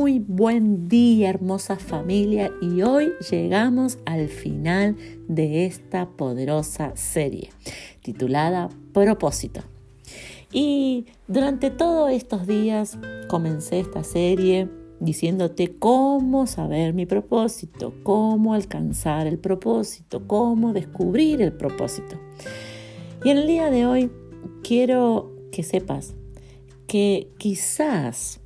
Muy buen día, hermosa familia, y hoy llegamos al final de esta poderosa serie titulada Propósito. Y durante todos estos días comencé esta serie diciéndote cómo saber mi propósito, cómo alcanzar el propósito, cómo descubrir el propósito. Y en el día de hoy quiero que sepas que quizás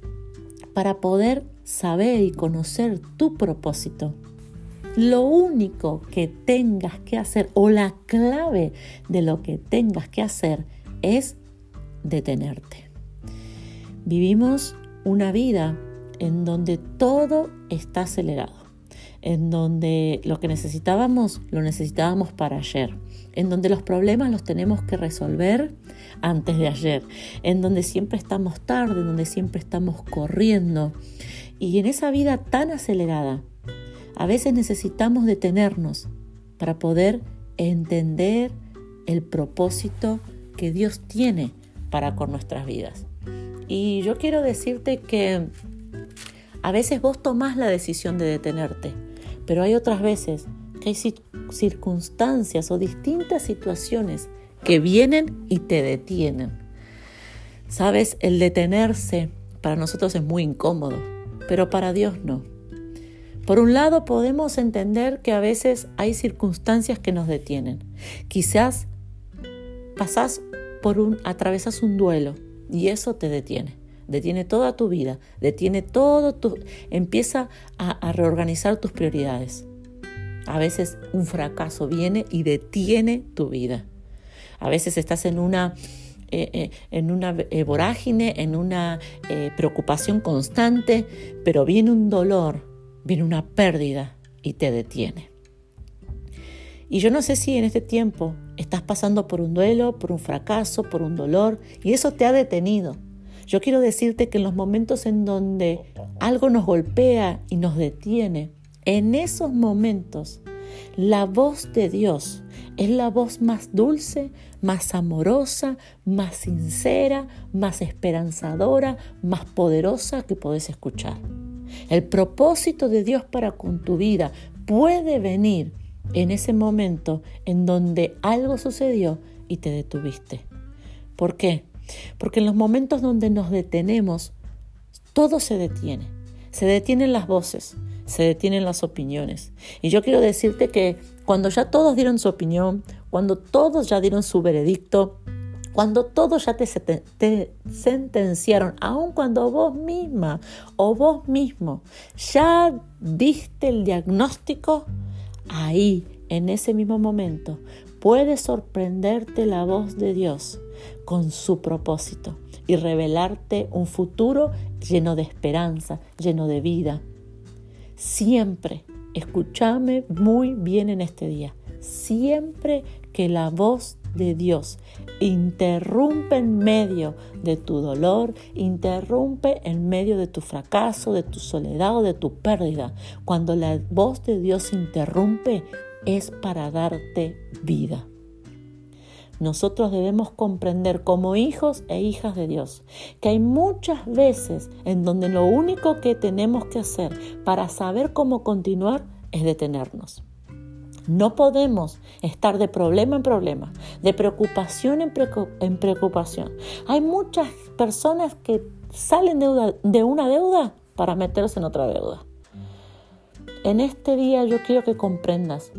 para poder saber y conocer tu propósito. Lo único que tengas que hacer o la clave de lo que tengas que hacer es detenerte. Vivimos una vida en donde todo está acelerado, en donde lo que necesitábamos lo necesitábamos para ayer, en donde los problemas los tenemos que resolver antes de ayer, en donde siempre estamos tarde, en donde siempre estamos corriendo. Y en esa vida tan acelerada, a veces necesitamos detenernos para poder entender el propósito que Dios tiene para con nuestras vidas. Y yo quiero decirte que a veces vos tomás la decisión de detenerte, pero hay otras veces que hay circunstancias o distintas situaciones que vienen y te detienen. Sabes, el detenerse para nosotros es muy incómodo, pero para Dios no. Por un lado podemos entender que a veces hay circunstancias que nos detienen. Quizás pasás por un, atravesas un duelo y eso te detiene. Detiene toda tu vida, detiene todo tu, empieza a reorganizar tus prioridades. A veces un fracaso viene y detiene tu vida. A veces estás en una, eh, eh, en una eh, vorágine, en una preocupación constante, pero viene un dolor, viene una pérdida y te detiene. Y yo no sé si en este tiempo estás pasando por un duelo, por un fracaso, por un dolor, y eso te ha detenido. Yo quiero decirte que en los momentos en donde algo nos golpea y nos detiene, en esos momentos, la voz de Dios es la voz más dulce, más amorosa, más sincera, más esperanzadora, más poderosa que puedes escuchar. El propósito de Dios para con tu vida puede venir en ese momento en donde algo sucedió y te detuviste. ¿Por qué? Porque en los momentos donde nos detenemos, todo se detiene. Se detienen las voces, se detienen las opiniones. Y yo quiero decirte que cuando ya todos dieron su opinión, cuando todos ya dieron su veredicto, cuando todos ya te, te, sentenciaron, aun cuando vos misma o vos mismo ya diste el diagnóstico, ahí, en ese mismo momento, puede sorprenderte la voz de Dios con su propósito y revelarte un futuro lleno de esperanza, lleno de vida, Siempre, escúchame muy bien en este día, siempre que la voz de Dios interrumpe en medio de tu dolor, interrumpe en medio de tu fracaso, de tu soledad o de tu pérdida. Cuando la voz de Dios interrumpe es para darte vida. Nosotros debemos comprender como hijos e hijas de Dios que hay muchas veces en donde lo único que tenemos que hacer para saber cómo continuar es detenernos. No podemos estar de problema en problema, de preocupación en, preocupación. Hay muchas personas que salen de una deuda para meterse en otra deuda. En este día yo quiero que comprendas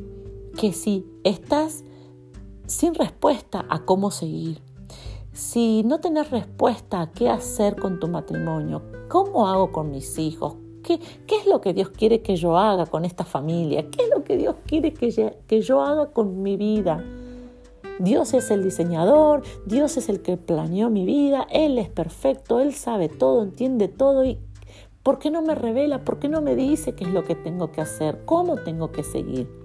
si estás sin respuesta a cómo seguir. Si no tenés respuesta a qué hacer con tu matrimonio, cómo hago con mis hijos, ¿Qué, ¿Qué, es lo que Dios quiere que yo haga con esta familia? ¿Qué es lo que Dios quiere que yo, que yo haga con mi vida? Dios es el diseñador, Dios es el que planeó mi vida, Él es perfecto, Él sabe todo, entiende todo y ¿por qué no me revela? ¿Por qué no me dice qué es lo que tengo que hacer? ¿Cómo tengo que seguir?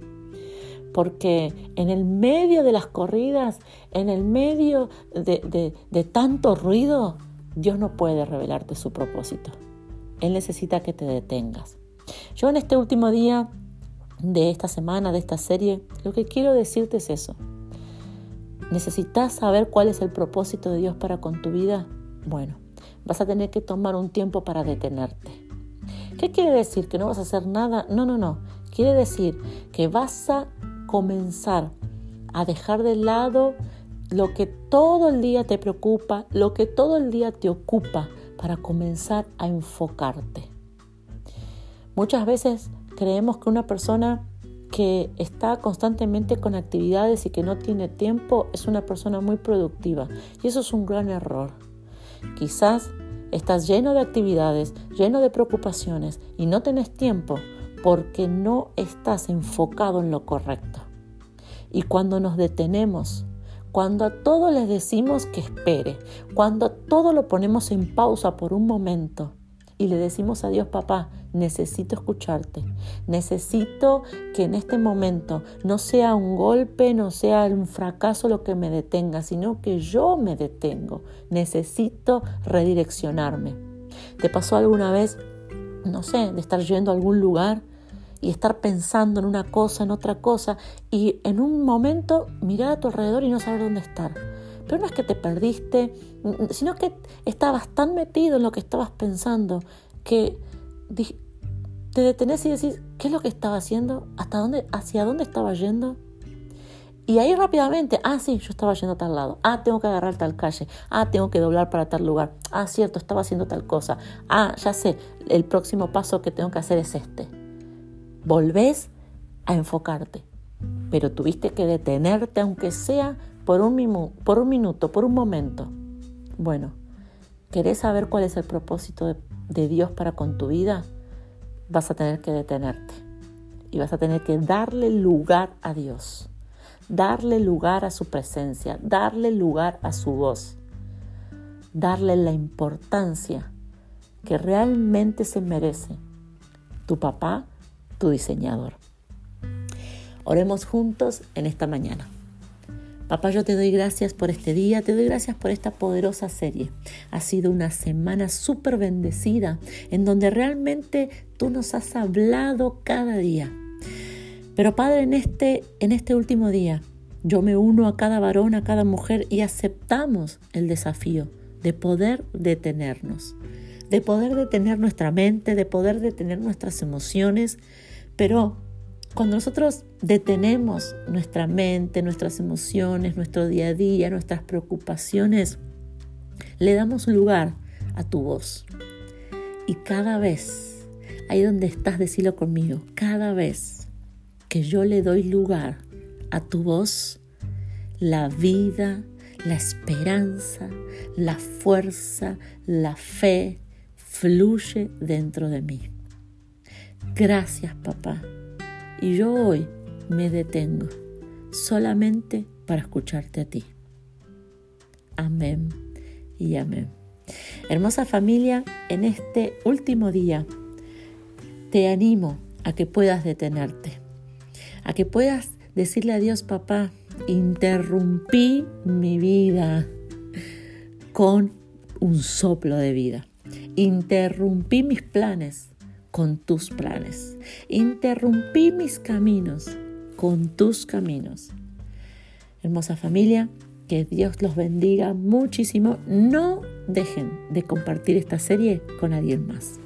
Porque en el medio de las corridas, en el medio de, tanto ruido, Dios no puede revelarte su propósito. Él necesita que te detengas. Yo en este último día de esta semana, de esta serie, lo que quiero decirte es eso. ¿Necesitas saber cuál es el propósito de Dios para con tu vida? Bueno, vas a tener que tomar un tiempo para detenerte. ¿Qué quiere decir? ¿Que no vas a hacer nada? No, no, no. Quiere decir que vas a comenzar a dejar de lado lo que todo el día te preocupa, lo que todo el día te ocupa para comenzar a enfocarte. Muchas veces creemos que una persona que está constantemente con actividades y que no tiene tiempo es una persona muy productiva y eso es un gran error. Quizás estás lleno de actividades, lleno de preocupaciones y no tenés tiempo porque no estás enfocado en lo correcto. Y cuando nos detenemos, cuando a todo les decimos que espere, cuando todo lo ponemos en pausa por un momento y le decimos a Dios, papá, necesito escucharte, necesito que en este momento no sea un golpe, no sea un fracaso lo que me detenga, sino que yo me detengo, necesito redireccionarme. ¿Te pasó alguna vez, no sé, de estar yendo a algún lugar y estar pensando en una cosa, en otra cosa, y en un momento mirar a tu alrededor y no saber dónde estar. Pero no es que te perdiste, sino que estabas tan metido en lo que estabas pensando que te detenés y decís, ¿qué es lo que estaba haciendo? ¿Hasta dónde, hacia dónde estaba yendo? Y ahí rápidamente, ah, sí, yo estaba yendo a tal lado. Ah, tengo que agarrar tal calle. Ah, tengo que doblar para tal lugar. Ah, cierto, estaba haciendo tal cosa. Ah, ya sé, el próximo paso que tengo que hacer es este volvés a enfocarte. Pero tuviste que detenerte, aunque sea por un, por un minuto, por un momento. Bueno, ¿querés saber cuál es el propósito de, de Dios para con tu vida? Vas a tener que detenerte y vas a tener que darle lugar a Dios, darle lugar a su presencia, darle lugar a su voz, darle la importancia que realmente se merece tu papá tu diseñador. Oremos juntos en esta mañana. Papá, yo te doy gracias por este día, te doy gracias por esta poderosa serie. Ha sido una semana súper bendecida en donde realmente tú nos has hablado cada día. Pero Padre, en este, en este último día, yo me uno a cada varón, a cada mujer y aceptamos el desafío de poder detenernos, de poder detener nuestra mente, de poder detener nuestras emociones, pero cuando nosotros detenemos nuestra mente, nuestras emociones, nuestro día a día, nuestras preocupaciones, le damos lugar a tu voz. Y cada vez, ahí donde estás, decilo conmigo, cada vez que yo le doy lugar a tu voz, la vida, la esperanza, la fuerza, la fe fluye dentro de mí. Gracias papá. Y yo hoy me detengo solamente para escucharte a ti. Amén y amén. Hermosa familia, en este último día te animo a que puedas detenerte, a que puedas decirle a Dios, papá, interrumpí mi vida con un soplo de vida. Interrumpí mis planes con tus planes. Interrumpí mis caminos con tus caminos. Hermosa familia, que Dios los bendiga muchísimo. No dejen de compartir esta serie con alguien más.